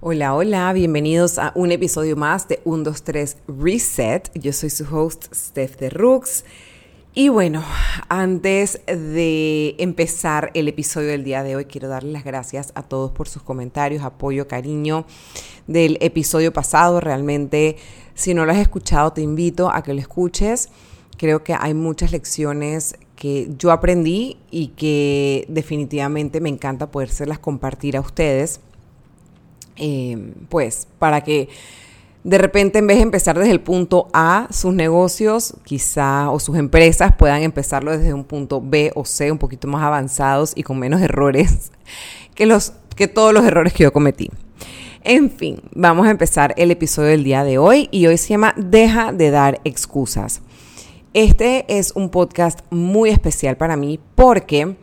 Hola, hola, bienvenidos a un episodio más de 1, 2, 3 Reset. Yo soy su host Steph de Rooks. Y bueno, antes de empezar el episodio del día de hoy, quiero darles las gracias a todos por sus comentarios, apoyo, cariño del episodio pasado. Realmente, si no lo has escuchado, te invito a que lo escuches. Creo que hay muchas lecciones que yo aprendí y que definitivamente me encanta podérselas compartir a ustedes. Eh, pues para que de repente en vez de empezar desde el punto A, sus negocios quizá o sus empresas puedan empezarlo desde un punto B o C un poquito más avanzados y con menos errores que, los, que todos los errores que yo cometí. En fin, vamos a empezar el episodio del día de hoy y hoy se llama Deja de dar excusas. Este es un podcast muy especial para mí porque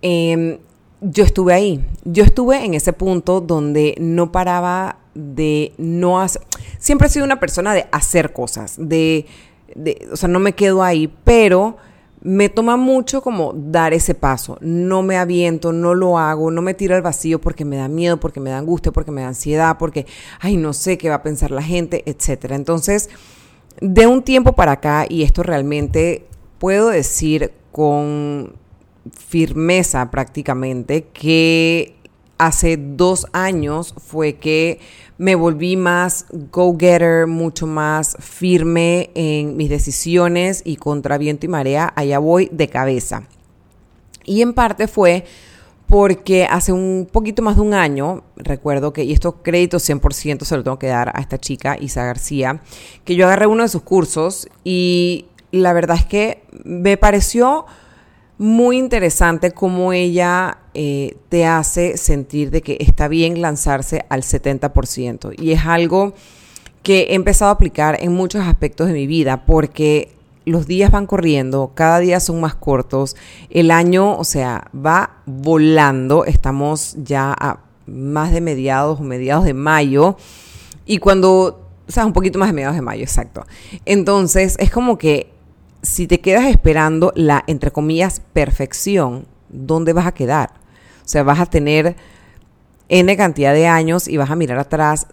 eh, yo estuve ahí. Yo estuve en ese punto donde no paraba de no hacer. Siempre he sido una persona de hacer cosas, de, de, o sea, no me quedo ahí, pero me toma mucho como dar ese paso. No me aviento, no lo hago, no me tiro al vacío porque me da miedo, porque me da angustia, porque me da ansiedad, porque, ay, no sé qué va a pensar la gente, etcétera. Entonces, de un tiempo para acá, y esto realmente puedo decir con firmeza prácticamente que hace dos años fue que me volví más go-getter, mucho más firme en mis decisiones y contra viento y marea, allá voy de cabeza. Y en parte fue porque hace un poquito más de un año, recuerdo que, y estos créditos 100% se lo tengo que dar a esta chica, Isa García, que yo agarré uno de sus cursos y la verdad es que me pareció muy interesante cómo ella eh, te hace sentir de que está bien lanzarse al 70%. Y es algo que he empezado a aplicar en muchos aspectos de mi vida porque los días van corriendo, cada día son más cortos, el año, o sea, va volando, estamos ya a más de mediados o mediados de mayo y cuando, o sea, un poquito más de mediados de mayo, exacto. Entonces, es como que si te quedas esperando la, entre comillas, perfección, ¿dónde vas a quedar? O sea, vas a tener N cantidad de años y vas a mirar atrás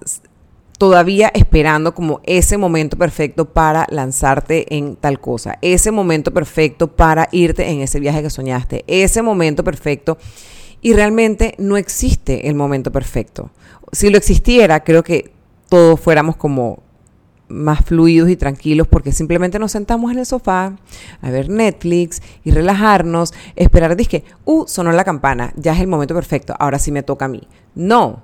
todavía esperando como ese momento perfecto para lanzarte en tal cosa, ese momento perfecto para irte en ese viaje que soñaste, ese momento perfecto. Y realmente no existe el momento perfecto. Si lo existiera, creo que todos fuéramos como más fluidos y tranquilos porque simplemente nos sentamos en el sofá a ver Netflix y relajarnos, esperar, dije, uh, sonó la campana, ya es el momento perfecto, ahora sí me toca a mí. No,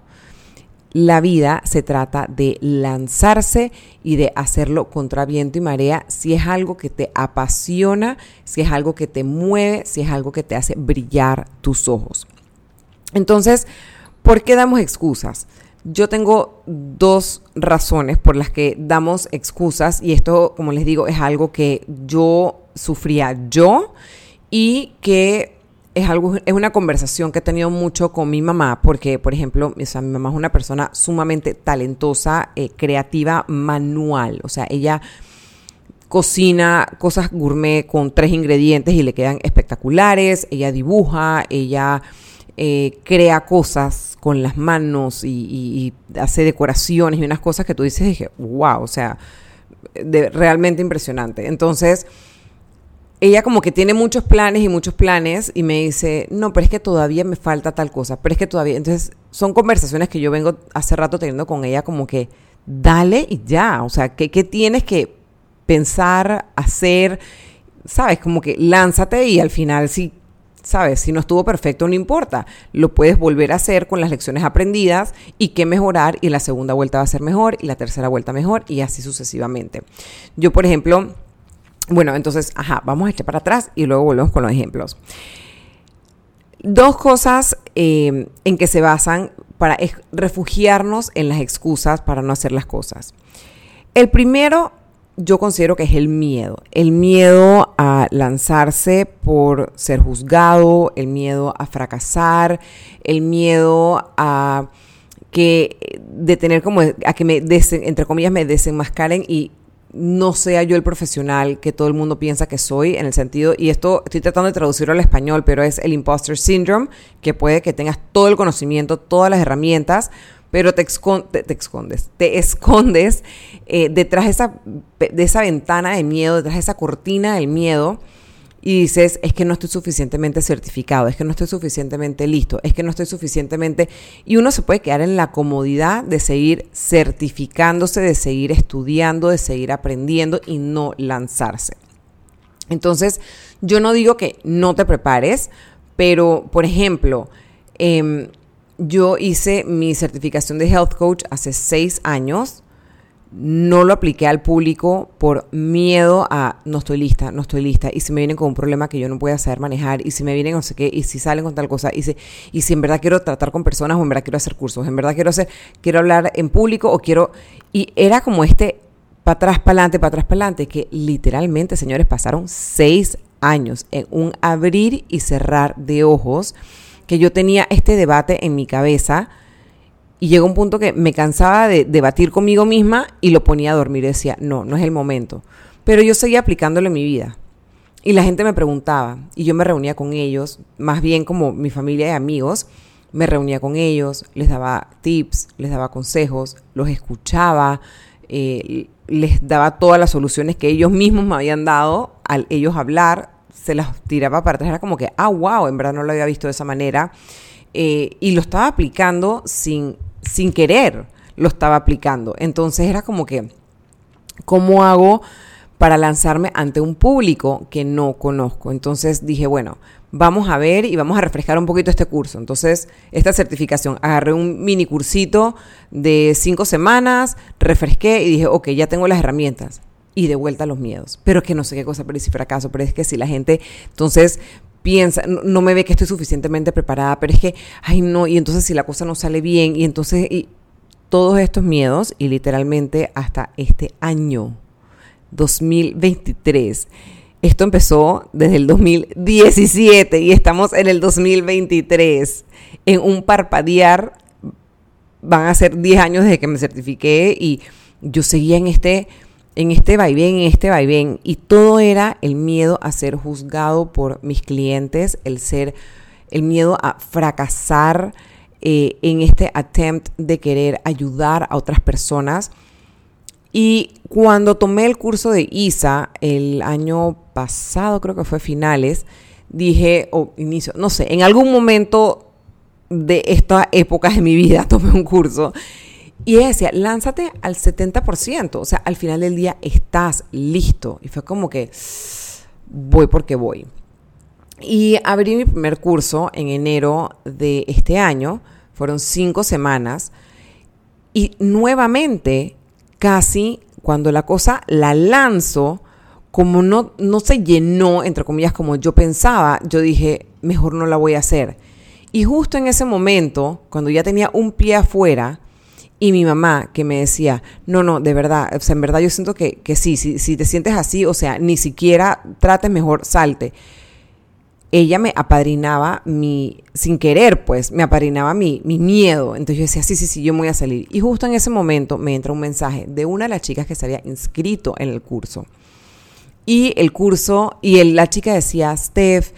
la vida se trata de lanzarse y de hacerlo contra viento y marea si es algo que te apasiona, si es algo que te mueve, si es algo que te hace brillar tus ojos. Entonces, ¿por qué damos excusas? Yo tengo dos razones por las que damos excusas y esto, como les digo, es algo que yo sufría yo y que es algo es una conversación que he tenido mucho con mi mamá porque, por ejemplo, mi mamá es una persona sumamente talentosa, eh, creativa, manual, o sea, ella cocina cosas gourmet con tres ingredientes y le quedan espectaculares, ella dibuja, ella eh, crea cosas con las manos y, hace decoraciones y unas cosas que tú dices, dije, wow, o sea, de, realmente impresionante. Entonces, ella como que tiene muchos planes y muchos planes y me dice, no, pero es que todavía me falta tal cosa, pero es que todavía, entonces son conversaciones que yo vengo hace rato teniendo con ella como que, dale y ya, o sea, ¿qué, qué tienes que pensar, hacer? ¿Sabes? Como que lánzate y al final si ¿sabes? Si no estuvo perfecto, no importa. Lo puedes volver a hacer con las lecciones aprendidas y qué mejorar y la segunda vuelta va a ser mejor y la tercera vuelta mejor y así sucesivamente. Yo, por ejemplo, bueno, entonces, ajá, vamos a echar para atrás y luego volvemos con los ejemplos. Dos cosas eh, en que se basan para refugiarnos en las excusas para no hacer las cosas. El primero yo considero que es el miedo. El miedo a lanzarse por ser juzgado, el miedo a fracasar, el miedo a que de tener como a que me entre comillas me desenmascaren y no sea yo el profesional que todo el mundo piensa que soy en el sentido y esto estoy tratando de traducirlo al español, pero es el imposter syndrome, que puede que tengas todo el conocimiento, todas las herramientas, pero te, te, escondes, te escondes eh, detrás de esa, de esa ventana de miedo, detrás de esa cortina del miedo y dices, es que no estoy suficientemente certificado, es que no estoy suficientemente listo, es que no estoy suficientemente... Y uno se puede quedar en la comodidad de seguir certificándose, de seguir estudiando, de seguir aprendiendo y no lanzarse. Entonces, yo no digo que no te prepares, pero, por ejemplo, em, yo hice mi certificación de health coach hace seis años. No lo apliqué al público por miedo a no estoy lista, no estoy lista, y si me vienen con un problema que yo no pueda saber manejar, y si me vienen no sé qué, y si salen con tal cosa, y si, en verdad quiero tratar con personas o en verdad quiero hacer cursos, en verdad quiero hacer, quiero hablar en público o quiero, y era como este para atrás, para adelante, para atrás, para adelante, que literalmente, señores, pasaron seis años en un abrir y cerrar de ojos, que yo tenía este debate en mi cabeza, y llegó un punto que me cansaba de debatir conmigo misma y lo ponía a dormir y decía, no, no es el momento. Pero yo seguía aplicándolo en mi vida. Y la gente me preguntaba y yo me reunía con ellos, más bien como mi familia y amigos, me reunía con ellos, les daba tips, les daba consejos, los escuchaba, eh, les daba todas las soluciones que ellos mismos me habían dado al ellos hablar, se las tiraba para atrás, era como que, ah, wow, en verdad no lo había visto de esa manera. Eh, y lo estaba aplicando sin sin querer lo estaba aplicando. Entonces era como que, ¿cómo hago para lanzarme ante un público que no conozco? Entonces dije, bueno, vamos a ver y vamos a refrescar un poquito este curso. Entonces, esta certificación, agarré un mini cursito de cinco semanas, refresqué y dije, ok, ya tengo las herramientas. Y de vuelta los miedos. Pero que no sé qué cosa, pero si fracaso, pero es que si la gente, entonces piensa, no, me ve que estoy suficientemente preparada, pero es que, ay no, y entonces si la cosa no sale bien, y entonces y todos estos miedos, y literalmente hasta este año, 2023, esto empezó desde el 2017 y estamos en el 2023. En un parpadear van a ser 10 años desde que me certifiqué y yo seguía en este en este vaivén, en este vaivén, y todo era el miedo a ser juzgado por mis clientes, el ser, el miedo a fracasar eh, en este attempt de querer ayudar a otras personas. Y cuando tomé el curso de ISA el año pasado, creo que fue finales, dije, o inicio, no sé, en algún momento de esta época de mi vida tomé un curso y ella decía, lánzate al 70%, o sea, al final del día estás listo. Y fue como que voy porque voy. Y abrí mi primer curso en enero de este año, fueron cinco semanas, y nuevamente, casi cuando la cosa la lanzo, como no, no se llenó, entre comillas, como yo pensaba, yo dije, mejor no la voy a hacer. Y justo en ese momento, cuando ya tenía un pie afuera, y mi mamá que me decía, no, no, de verdad, o sea, en verdad yo siento que, que sí, si, si te sientes así, o sea, ni siquiera trates mejor, salte. Ella me apadrinaba mi, sin querer, pues, me apadrinaba mi, mi miedo. Entonces yo decía, sí, sí, sí, yo me voy a salir. Y justo en ese momento me entra un mensaje de una de las chicas que se había inscrito en el curso. Y el curso, y la chica decía, Steph,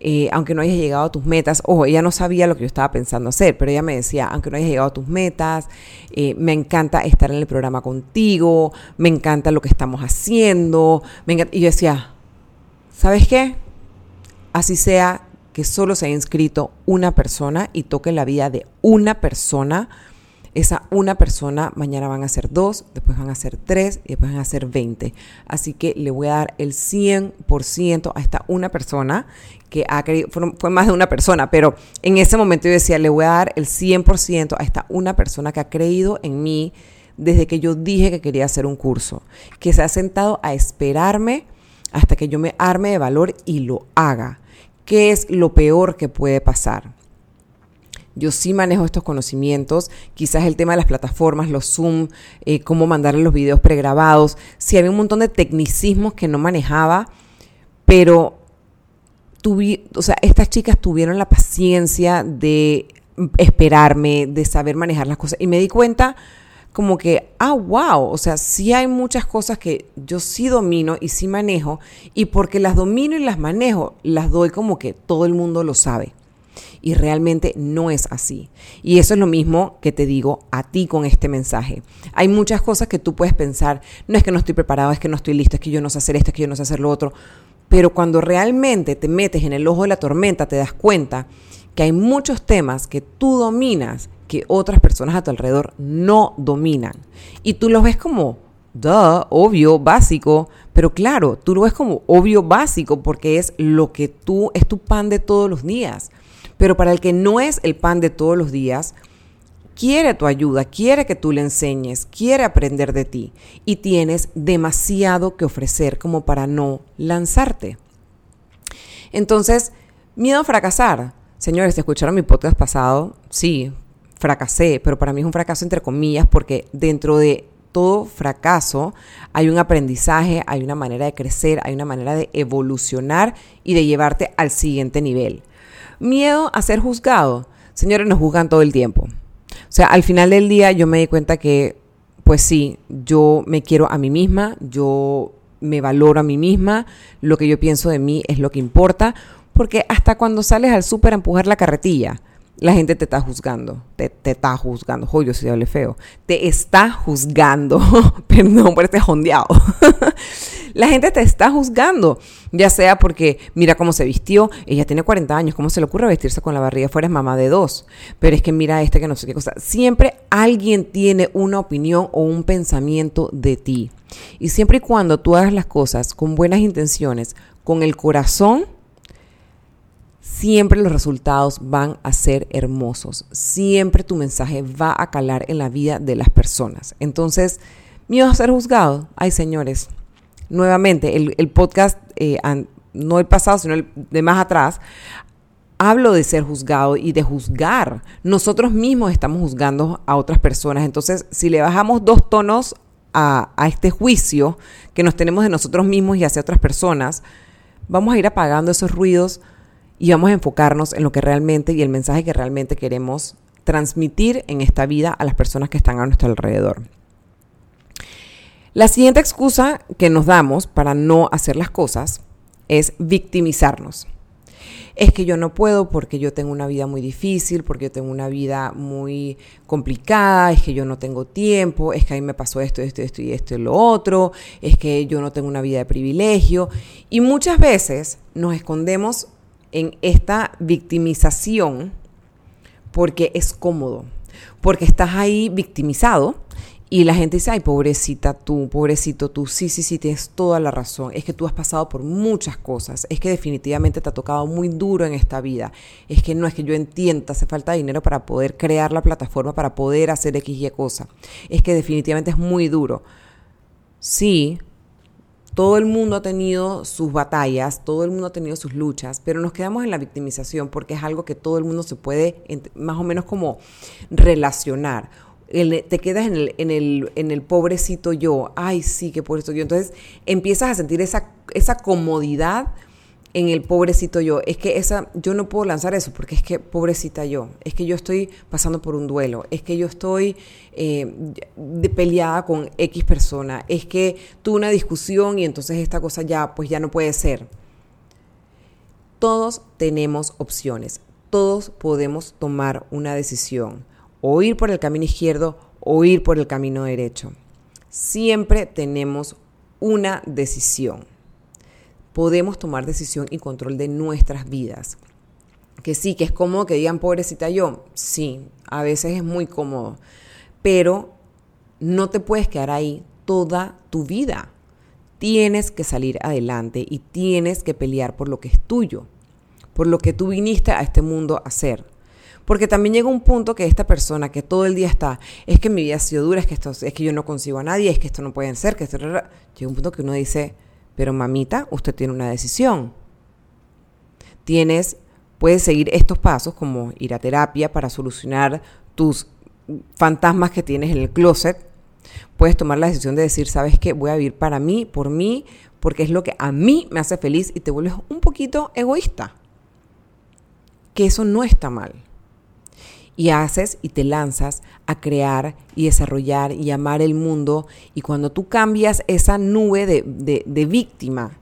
eh, aunque no hayas llegado a tus metas, ojo, ella no sabía lo que yo estaba pensando hacer, pero ella me decía, aunque no hayas llegado a tus metas, eh, me encanta estar en el programa contigo, me encanta lo que estamos haciendo, y yo decía, ¿sabes qué? Así sea que solo se haya inscrito una persona y toque la vida de una persona, esa una persona, mañana van a ser dos, después van a ser tres y después van a ser 20. Así que le voy a dar el 100% a esta una persona que ha querido, fue, más de una persona, pero en ese momento yo decía, le voy a dar el 100% a esta una persona que ha creído en mí desde que yo dije que quería hacer un curso, que se ha sentado a esperarme hasta que yo me arme de valor y lo haga. ¿Qué es lo peor que puede pasar? Yo sí manejo estos conocimientos, quizás el tema de las plataformas, los Zoom, eh, cómo mandarle los videos pregrabados, sí había un montón de tecnicismos que no manejaba, pero o sea, estas chicas tuvieron la paciencia de esperarme, de saber manejar las cosas y me di cuenta como que, ah, wow, o sea, sí hay muchas cosas que yo sí domino y sí manejo y porque las domino y las manejo, las doy como que todo el mundo lo sabe. Y realmente no es así. Y eso es lo mismo que te digo a ti con este mensaje. Hay muchas cosas que tú puedes pensar, no es que no estoy preparado, es que no estoy listo, es que yo no sé hacer esto, es que yo no sé hacer lo otro. Pero cuando realmente te metes en el ojo de la tormenta, te das cuenta que hay muchos temas que tú dominas que otras personas a tu alrededor no dominan. Y tú los ves como, duh, obvio, básico, pero claro, tú lo ves como obvio, básico, porque es lo que tú, es tu pan de todos los días. Pero para el que no es el pan de todos los días, quiere tu ayuda, quiere que tú le enseñes, quiere aprender de ti y tienes demasiado que ofrecer como para no lanzarte. Entonces, miedo a fracasar. Señores, ¿te escucharon mi podcast pasado? Sí, fracasé, pero para mí es un fracaso entre comillas porque dentro de todo fracaso hay un aprendizaje, hay una manera de crecer, hay una manera de evolucionar y de llevarte al siguiente nivel. Miedo a ser juzgado. Señores, nos juzgan todo el tiempo. O sea, al final del día yo me di cuenta que, pues sí, yo me quiero a mí misma, yo me valoro a mí misma, lo que yo pienso de mí es lo que importa, porque hasta cuando sales al súper a empujar la carretilla, la gente te está juzgando, te, está juzgando, jo, yo soy feo, te está juzgando, perdón por este jondeado, la gente te está juzgando, ya sea porque mira cómo se vistió, ella tiene 40 años, ¿cómo se le ocurre vestirse con la barriga fuera? Es mamá de dos, pero es que mira este que no sé qué cosa, siempre alguien tiene una opinión o un pensamiento de ti, y siempre y cuando tú hagas las cosas con buenas intenciones, con el corazón, siempre los resultados van a ser hermosos. Siempre tu mensaje va a calar en la vida de las personas. Entonces, miedo a ser juzgado. Ay, señores, nuevamente, el, podcast, eh, no el pasado, sino el de más atrás, hablo de ser juzgado y de juzgar. Nosotros mismos estamos juzgando a otras personas. Entonces, si le bajamos dos tonos a, a este juicio que nos tenemos de nosotros mismos y hacia otras personas, vamos a ir apagando esos ruidos y vamos a enfocarnos en lo que realmente y el mensaje que realmente queremos transmitir en esta vida a las personas que están a nuestro alrededor. La siguiente excusa que nos damos para no hacer las cosas es victimizarnos. Es que yo no puedo porque yo tengo una vida muy difícil, porque yo tengo una vida muy complicada, es que yo no tengo tiempo, es que a mí me pasó esto, esto, esto y esto y lo otro, es que yo no tengo una vida de privilegio. Y muchas veces nos escondemos en esta victimización porque es cómodo, porque estás ahí victimizado y la gente dice, ay, pobrecita tú, pobrecito tú, sí, sí, sí, tienes toda la razón, es que tú has pasado por muchas cosas, es que definitivamente te ha tocado muy duro en esta vida, es que no es que yo entienda, hace falta dinero para poder crear la plataforma, para poder hacer X y cosa, es que definitivamente es muy duro. Sí, todo el mundo ha tenido sus batallas, todo el mundo ha tenido sus luchas, pero nos quedamos en la victimización porque es algo que todo el mundo se puede más o menos como relacionar. Te quedas en el, en, el, en el pobrecito yo, ay sí, qué pobrecito yo. Entonces empiezas a sentir esa, esa comodidad en el pobrecito yo. Es que esa, yo no puedo lanzar eso porque es que pobrecita yo. Es que yo estoy pasando por un duelo. Es que yo estoy eh, de peleada con X persona. Es que tuve una discusión y entonces esta cosa ya, pues ya no puede ser. Todos tenemos opciones. Todos podemos tomar una decisión. O ir por el camino izquierdo o ir por el camino derecho. Siempre tenemos una decisión podemos tomar decisión y control de nuestras vidas. Que sí, que es cómodo que digan pobrecita yo. Sí, a veces es muy cómodo. Pero no te puedes quedar ahí toda tu vida. Tienes que salir adelante y tienes que pelear por lo que es tuyo, por lo que tú viniste a este mundo a hacer. Porque también llega un punto que esta persona que todo el día está, es que mi vida ha sido dura, es que, esto, es que yo no consigo a nadie, es que esto no puede ser, que esto... Llega un punto que uno dice, pero mamita, usted tiene una decisión. Tienes, puedes seguir estos pasos como ir a terapia para solucionar tus fantasmas que tienes en el closet. Puedes tomar la decisión de decir, ¿sabes qué? Voy a vivir para mí, por mí, porque es lo que a mí me hace feliz y te vuelves un poquito egoísta. Que eso no está mal y haces y te lanzas a crear y desarrollar y amar el mundo. Y cuando tú cambias esa nube de, víctima,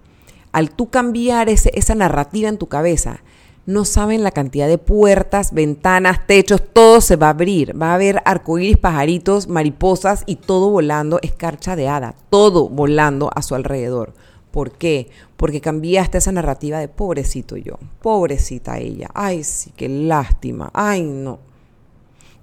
al tú cambiar ese, esa narrativa en tu cabeza, No saben la cantidad de puertas, ventanas, techos, todo se va a abrir. Va a haber arcoíris, pajaritos, mariposas y todo volando, escarcha de hada, todo volando a su alrededor. ¿Por qué? Porque cambiaste esa narrativa de pobrecito yo, pobrecita ella, ay sí, qué lástima, ay no.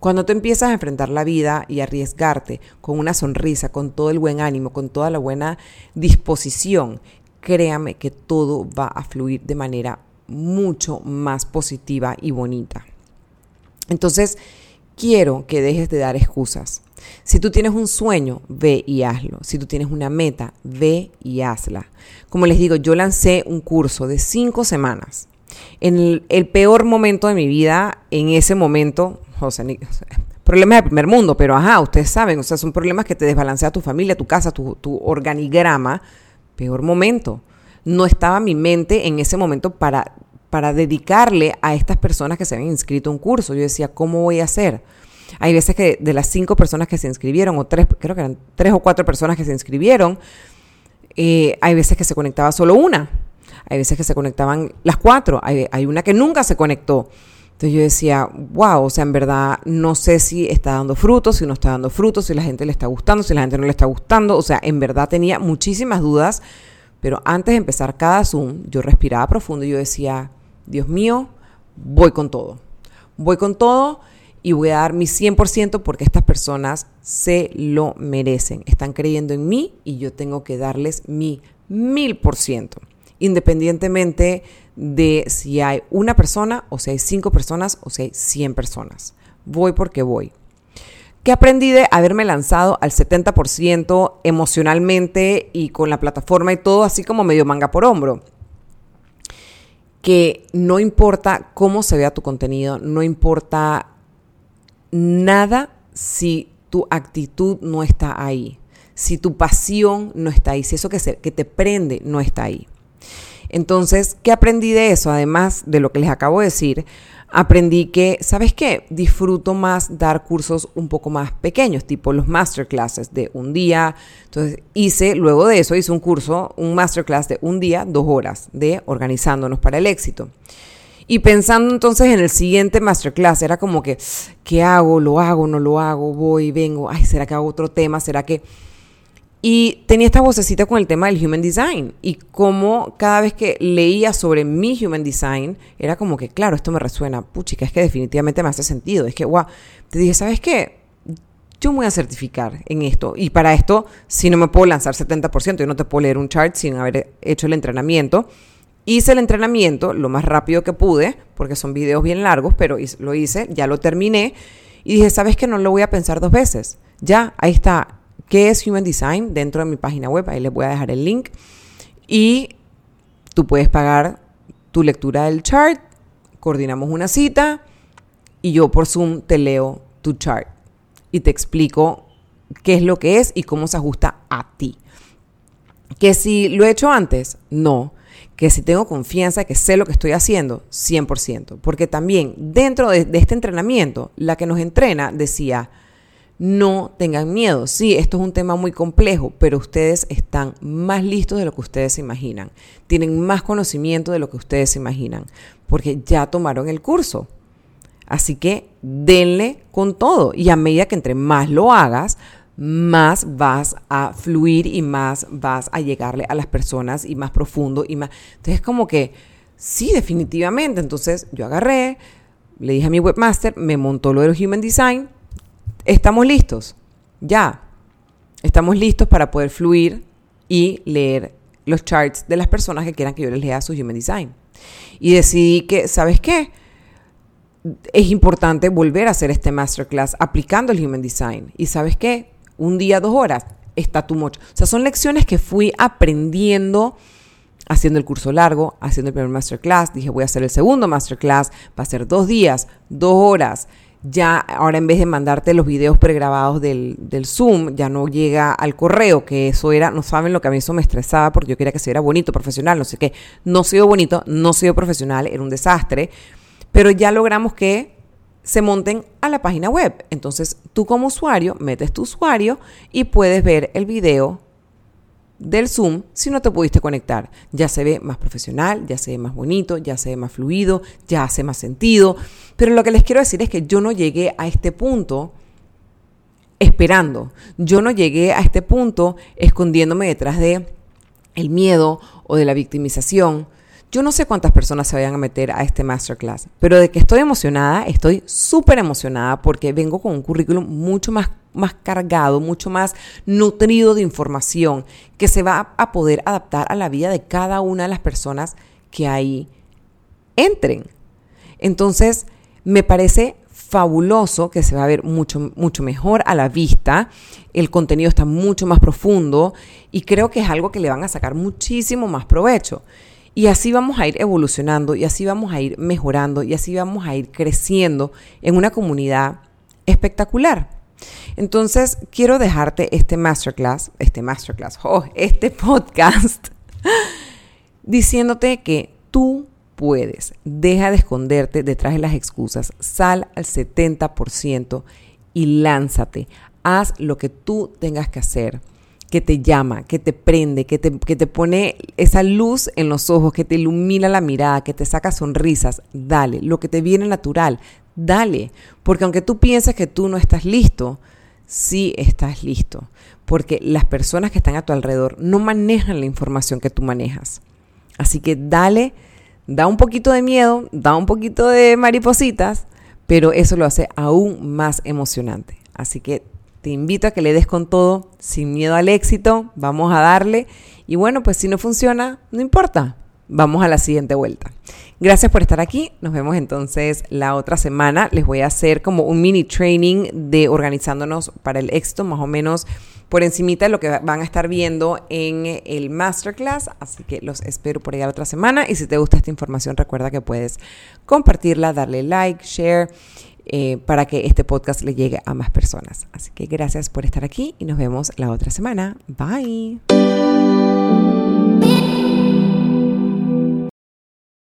Cuando tú empiezas a enfrentar la vida y arriesgarte con una sonrisa, con todo el buen ánimo, con toda la buena disposición, créame que todo va a fluir de manera mucho más positiva y bonita. Entonces, quiero que dejes de dar excusas. Si tú tienes un sueño, ve y hazlo. Si tú tienes una meta, ve y hazla. Como les digo, yo lancé un curso de cinco semanas. En el, peor momento de mi vida, en ese momento, o sea, problemas de primer mundo, pero ajá, ustedes saben, o sea, son problemas que te desbalancea tu familia, tu casa, tu, organigrama. Peor momento. No estaba mi mente en ese momento para, para dedicarle a estas personas que se habían inscrito a un curso. Yo decía, ¿cómo voy a hacer? Hay veces que de las cinco personas que se inscribieron, o tres, creo que eran tres o cuatro personas que se inscribieron, eh, hay veces que se conectaba solo una, hay veces que se conectaban las cuatro, hay una que nunca se conectó. Entonces yo decía, wow, o sea, en verdad no sé si está dando frutos, si no está dando frutos, si la gente le está gustando, si la gente no le está gustando. O sea, en verdad tenía muchísimas dudas, pero antes de empezar cada Zoom, yo respiraba profundo y yo decía, Dios mío, voy con todo. Voy con todo y voy a dar mi 100% porque estas personas se lo merecen. Están creyendo en mí y yo tengo que darles mi mil por ciento. Independientemente de si hay una persona o si hay cinco personas o si hay 100 personas. Voy porque voy. ¿Qué aprendí de haberme lanzado al 70% emocionalmente y con la plataforma y todo así como medio manga por hombro? Que no importa cómo se vea tu contenido, no importa nada si tu actitud no está ahí, si tu pasión no está ahí, si eso que, que te prende no está ahí. Entonces, ¿qué aprendí de eso? Además de lo que les acabo de decir, aprendí que, ¿sabes qué? Disfruto más dar cursos un poco más pequeños, tipo los masterclasses de un día. Entonces, hice, luego de eso, hice un curso, un masterclass de un día, dos horas, de organizándonos para el éxito. Y pensando entonces en el siguiente masterclass, era como que, ¿qué hago? ¿Lo hago? ¿No lo hago? Voy, vengo. Ay, ¿será que hago otro tema? ¿Será que...? Y tenía esta vocecita con el tema del Human Design. Y como cada vez que leía sobre mi Human Design, era como que, claro, esto me resuena. Puchica, es que definitivamente me hace sentido. Es que, guau, te dije, ¿sabes qué? Yo me voy a certificar en esto. Y para esto, si no me puedo lanzar 70%, yo no te puedo leer un chart sin haber hecho el entrenamiento Hice el entrenamiento lo más rápido que pude, porque son videos bien largos, pero lo hice, ya lo terminé. Y dije, ¿sabes que No lo voy a pensar dos veces. Ya, ahí está. ¿Qué es Human Design? Dentro de mi página web, ahí les voy a dejar el link. Y tú puedes pagar tu lectura del chart, coordinamos una cita y yo por Zoom te leo tu chart y te explico qué es lo que es y cómo se ajusta a ti. Que si lo he hecho antes, no que si tengo confianza, que sé lo que estoy haciendo, 100%. Porque también dentro de, este entrenamiento, la que nos entrena decía, no tengan miedo. Sí, esto es un tema muy complejo, pero ustedes están más listos de lo que ustedes imaginan. Tienen más conocimiento de lo que ustedes imaginan, porque ya tomaron el curso. Así que denle con todo y a medida que entre más lo hagas, más vas a fluir y más vas a llegarle a las personas y más profundo y más. Entonces, como que sí, definitivamente. Entonces, yo agarré, le dije a mi webmaster, me montó lo del Human Design. Estamos listos. Ya. Estamos listos para poder fluir y leer los charts de las personas que quieran que yo les lea su Human Design. Y decidí que, ¿sabes qué? Es importante volver a hacer este masterclass aplicando el Human Design. Y ¿sabes qué? un día, dos horas, está tu mucho. O sea, son lecciones que fui aprendiendo haciendo el curso largo, haciendo el primer masterclass. Dije, voy a hacer el segundo masterclass, va a ser dos días, dos horas. Ya ahora en vez de mandarte los videos pregrabados del, del Zoom, ya no llega al correo, que eso era, no saben lo que a mí eso me estresaba porque yo quería que se viera bonito, profesional, no sé qué. No sido bonito, no sido profesional, era un desastre. Pero ya logramos que se monten a la página web. Entonces tú como usuario metes tu usuario y puedes ver el video del Zoom si no te pudiste conectar. Ya se ve más profesional, ya se ve más bonito, ya se ve más fluido, ya hace más sentido. Pero lo que les quiero decir es que yo no llegué a este punto esperando. Yo no llegué a este punto escondiéndome detrás de el miedo o de la victimización. Yo no sé cuántas personas se vayan a meter a este masterclass, pero de que estoy emocionada, estoy súper emocionada porque vengo con un currículum mucho más, más cargado, mucho más nutrido de información que se va a poder adaptar a la vida de cada una de las personas que ahí entren. Entonces, me parece fabuloso que se va a ver mucho, mucho mejor a la vista. El contenido está mucho más profundo y creo que es algo que le van a sacar muchísimo más provecho. Y así vamos a ir evolucionando y así vamos a ir mejorando y así vamos a ir creciendo en una comunidad espectacular. Entonces, quiero dejarte este masterclass, este masterclass, oh, este podcast, diciéndote que tú puedes. Deja de esconderte detrás de las excusas. Sal al 70% y lánzate. Haz lo que tú tengas que hacer que te llama, que te prende, que te, que te pone esa luz en los ojos, que te ilumina la mirada, que te saca sonrisas, dale, lo que te viene natural, dale, porque aunque tú pienses que tú no estás listo, sí estás listo, porque las personas que están a tu alrededor no manejan la información que tú manejas. Así que dale, da un poquito de miedo, da un poquito de maripositas, pero eso lo hace aún más emocionante. Así que te invito a que le des con todo, sin miedo al éxito, vamos a darle. Y bueno, pues si no funciona, no importa, vamos a la siguiente vuelta. Gracias por estar aquí. Nos vemos entonces la otra semana. Les voy a hacer como un mini training de organizándonos para el éxito, más o menos por encimita de lo que van a estar viendo en el masterclass. Así que los espero por allá la otra semana. Y si te gusta esta información, recuerda que puedes compartirla, darle like, share eh, para que este podcast le llegue a más personas. Así que gracias por estar aquí y nos vemos la otra semana. Bye.